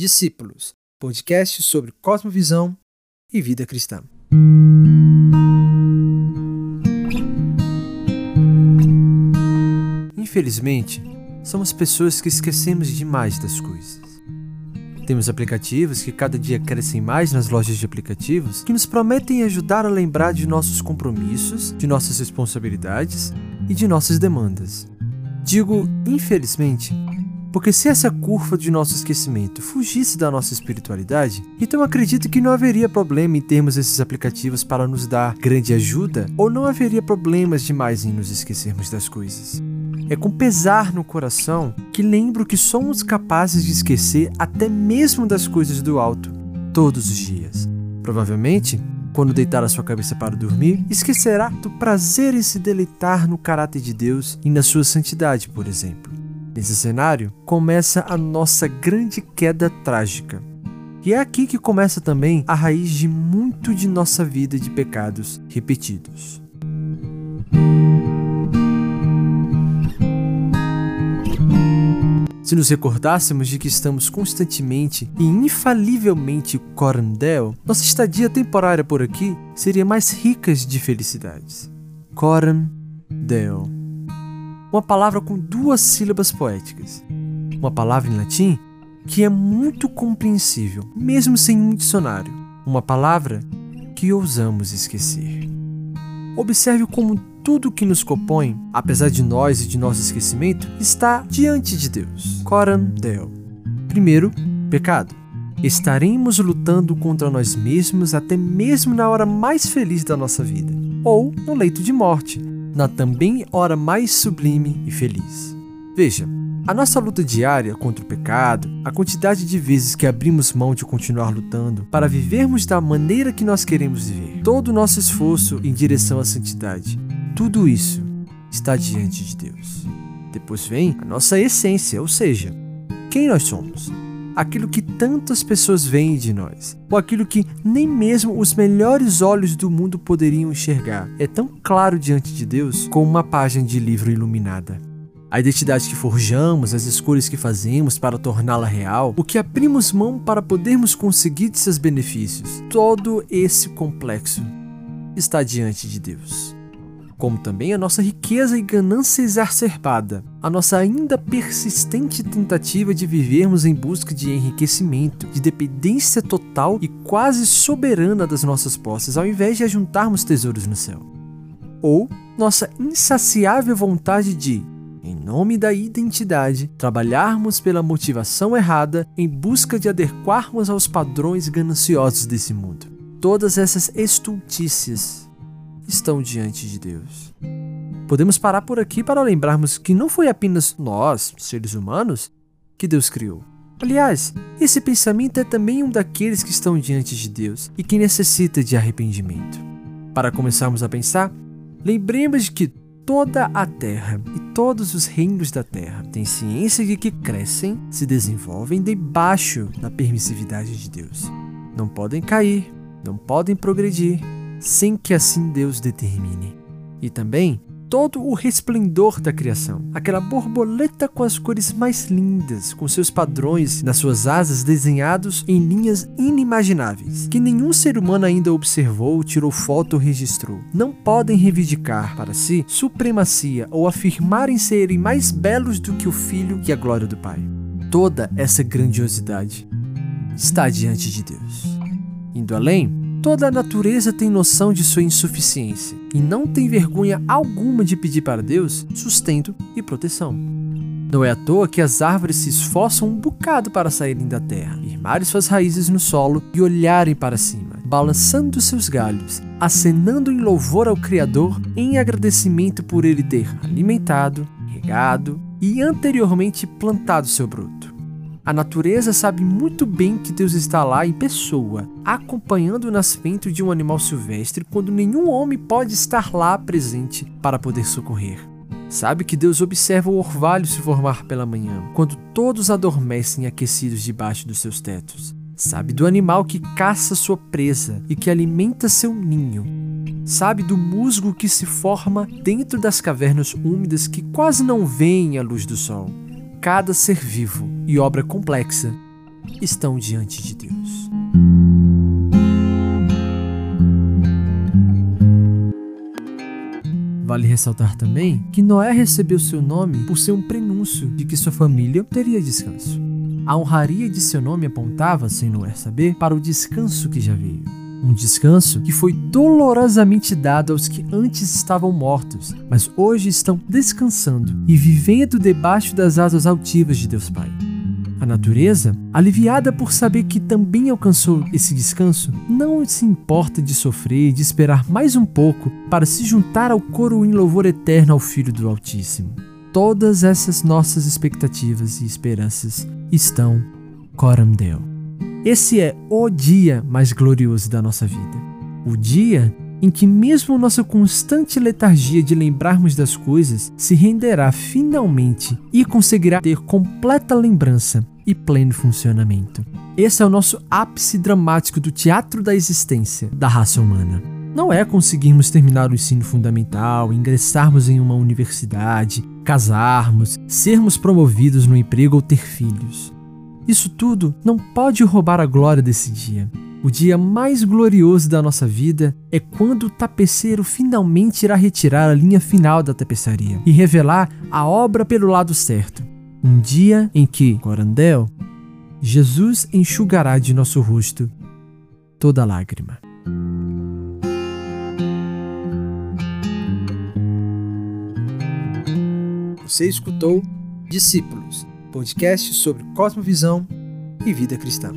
Discípulos, podcast sobre cosmovisão e vida cristã. Infelizmente, somos pessoas que esquecemos demais das coisas. Temos aplicativos que cada dia crescem mais nas lojas de aplicativos que nos prometem ajudar a lembrar de nossos compromissos, de nossas responsabilidades e de nossas demandas. Digo infelizmente porque se essa curva de nosso esquecimento fugisse da nossa espiritualidade, então acredito que não haveria problema em termos esses aplicativos para nos dar grande ajuda, ou não haveria problemas demais em nos esquecermos das coisas. É com pesar no coração que lembro que somos capazes de esquecer até mesmo das coisas do alto, todos os dias. Provavelmente, quando deitar a sua cabeça para dormir, esquecerá do prazer em se deleitar no caráter de Deus e na sua santidade, por exemplo. Nesse cenário, começa a nossa grande queda trágica. E é aqui que começa também a raiz de muito de nossa vida de pecados repetidos. Se nos recordássemos de que estamos constantemente e infalivelmente corandel, nossa estadia temporária por aqui seria mais rica de felicidades. Corandel uma palavra com duas sílabas poéticas. Uma palavra em latim que é muito compreensível, mesmo sem um dicionário. Uma palavra que ousamos esquecer. Observe como tudo que nos compõe, apesar de nós e de nosso esquecimento, está diante de Deus. Coram Deo. Primeiro, pecado. Estaremos lutando contra nós mesmos até mesmo na hora mais feliz da nossa vida, ou no leito de morte, na também hora mais sublime e feliz. Veja, a nossa luta diária contra o pecado, a quantidade de vezes que abrimos mão de continuar lutando para vivermos da maneira que nós queremos viver, todo o nosso esforço em direção à santidade, tudo isso está diante de Deus. Depois vem a nossa essência, ou seja, quem nós somos aquilo que tantas pessoas veem de nós, ou aquilo que nem mesmo os melhores olhos do mundo poderiam enxergar, é tão claro diante de Deus como uma página de livro iluminada. A identidade que forjamos, as escolhas que fazemos para torná-la real, o que abrimos mão para podermos conseguir de seus benefícios, todo esse complexo está diante de Deus como também a nossa riqueza e ganância exacerbada, a nossa ainda persistente tentativa de vivermos em busca de enriquecimento, de dependência total e quase soberana das nossas posses, ao invés de ajuntarmos tesouros no céu. Ou nossa insaciável vontade de, em nome da identidade, trabalharmos pela motivação errada em busca de adequarmos aos padrões gananciosos desse mundo. Todas essas estultícias estão diante de Deus. Podemos parar por aqui para lembrarmos que não foi apenas nós, seres humanos, que Deus criou. Aliás, esse pensamento é também um daqueles que estão diante de Deus e que necessita de arrependimento. Para começarmos a pensar, lembremos de que toda a terra e todos os reinos da terra têm ciência de que crescem, se desenvolvem debaixo da permissividade de Deus. Não podem cair, não podem progredir, sem que assim Deus determine. E também todo o resplendor da criação, aquela borboleta com as cores mais lindas, com seus padrões nas suas asas desenhados em linhas inimagináveis, que nenhum ser humano ainda observou, tirou foto ou registrou. Não podem reivindicar para si supremacia ou afirmarem serem mais belos do que o Filho e a glória do Pai. Toda essa grandiosidade está diante de Deus. Indo além, Toda a natureza tem noção de sua insuficiência e não tem vergonha alguma de pedir para Deus sustento e proteção. Não é à toa que as árvores se esforçam um bocado para saírem da terra, firmarem suas raízes no solo e olharem para cima, balançando seus galhos, acenando em louvor ao Criador em agradecimento por ele ter alimentado, regado e anteriormente plantado seu broto. A natureza sabe muito bem que Deus está lá em pessoa, acompanhando o nascimento de um animal silvestre quando nenhum homem pode estar lá presente para poder socorrer. Sabe que Deus observa o orvalho se formar pela manhã, quando todos adormecem aquecidos debaixo dos seus tetos. Sabe do animal que caça sua presa e que alimenta seu ninho. Sabe do musgo que se forma dentro das cavernas úmidas que quase não veem a luz do sol cada ser vivo e obra complexa estão diante de Deus. Vale ressaltar também que Noé recebeu seu nome por ser um prenúncio de que sua família teria descanso. A honraria de seu nome apontava, sem Noé saber, para o descanso que já veio. Um descanso que foi dolorosamente dado aos que antes estavam mortos, mas hoje estão descansando e vivendo debaixo das asas altivas de Deus Pai. A natureza, aliviada por saber que também alcançou esse descanso, não se importa de sofrer e de esperar mais um pouco para se juntar ao coro em louvor eterno ao Filho do Altíssimo. Todas essas nossas expectativas e esperanças estão Coram Deo. Esse é o dia mais glorioso da nossa vida. O dia em que, mesmo nossa constante letargia de lembrarmos das coisas, se renderá finalmente e conseguirá ter completa lembrança e pleno funcionamento. Esse é o nosso ápice dramático do teatro da existência da raça humana. Não é conseguirmos terminar o ensino fundamental, ingressarmos em uma universidade, casarmos, sermos promovidos no emprego ou ter filhos. Isso tudo não pode roubar a glória desse dia. O dia mais glorioso da nossa vida é quando o tapeceiro finalmente irá retirar a linha final da tapeçaria e revelar a obra pelo lado certo. Um dia em que, Corandel, Jesus enxugará de nosso rosto toda lágrima. Você escutou Discípulos, podcast sobre cosmovisão e vida cristã.